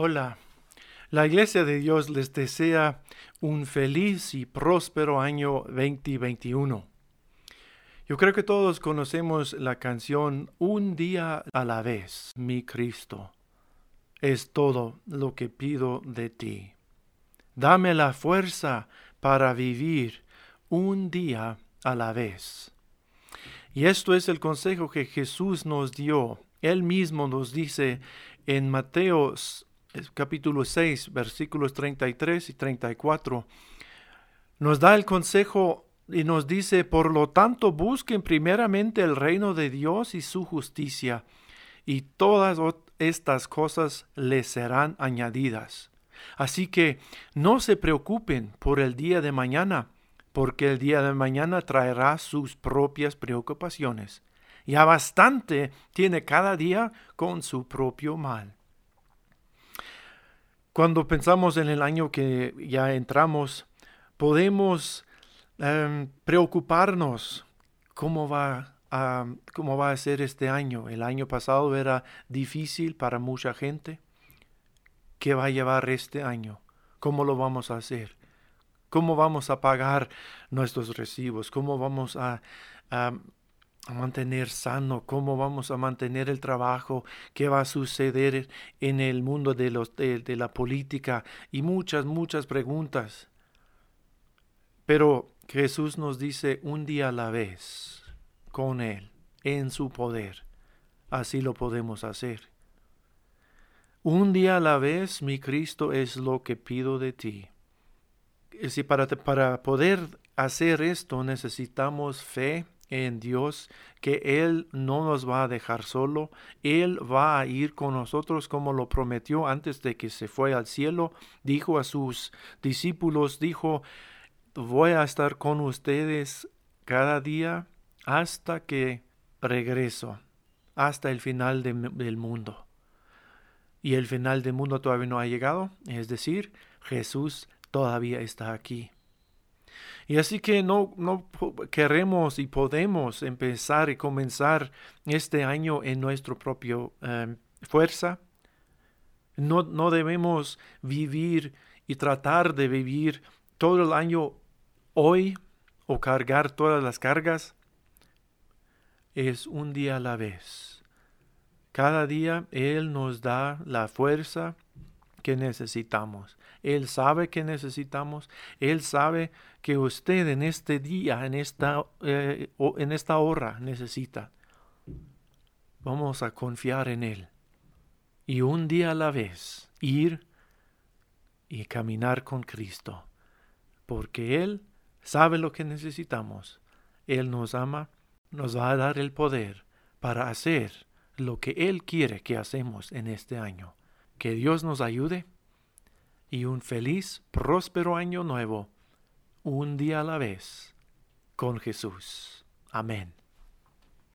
Hola, la Iglesia de Dios les desea un feliz y próspero año 2021. Yo creo que todos conocemos la canción Un día a la vez, mi Cristo. Es todo lo que pido de ti. Dame la fuerza para vivir un día a la vez. Y esto es el consejo que Jesús nos dio. Él mismo nos dice en Mateo capítulo 6, versículos 33 y 34, nos da el consejo y nos dice, por lo tanto, busquen primeramente el reino de Dios y su justicia, y todas estas cosas les serán añadidas. Así que no se preocupen por el día de mañana, porque el día de mañana traerá sus propias preocupaciones. Ya bastante tiene cada día con su propio mal. Cuando pensamos en el año que ya entramos, podemos em, preocuparnos cómo va, a, cómo va a ser este año. El año pasado era difícil para mucha gente. ¿Qué va a llevar este año? ¿Cómo lo vamos a hacer? ¿Cómo vamos a pagar nuestros recibos? ¿Cómo vamos a, a mantener sano, cómo vamos a mantener el trabajo, qué va a suceder en el mundo de, los, de, la política y muchas, muchas preguntas. Pero Jesús nos dice un día a la vez, con Él, en su poder. Así lo podemos hacer. Un día a la vez, mi Cristo, es lo que pido de ti. Si para, para poder hacer esto necesitamos fe, en Dios, que Él no nos va a dejar solo, Él va a ir con nosotros como lo prometió antes de que se fue al cielo, dijo a sus discípulos, dijo, voy a estar con ustedes cada día hasta que regreso, hasta el final del mundo. Y el final del mundo todavía no ha llegado, es decir, Jesús todavía está aquí. Y así que no, no queremos y podemos empezar y comenzar este año en nuestra propia em, fuerza. No, no debemos vivir y tratar de vivir todo el año hoy o cargar todas las cargas. Es un día a la vez. Cada día Él nos da la fuerza que necesitamos. Él sabe que necesitamos. Él sabe que usted en este día, en esta, eh, en esta hora necesita. Vamos a confiar en Él. Y un día a la vez ir y caminar con Cristo. Porque Él sabe lo que necesitamos. Él nos ama, nos va a dar el poder para hacer lo que Él quiere que hacemos en este año. Que Dios nos ayude y un feliz, próspero año nuevo, un día a la vez, con Jesús. Amén.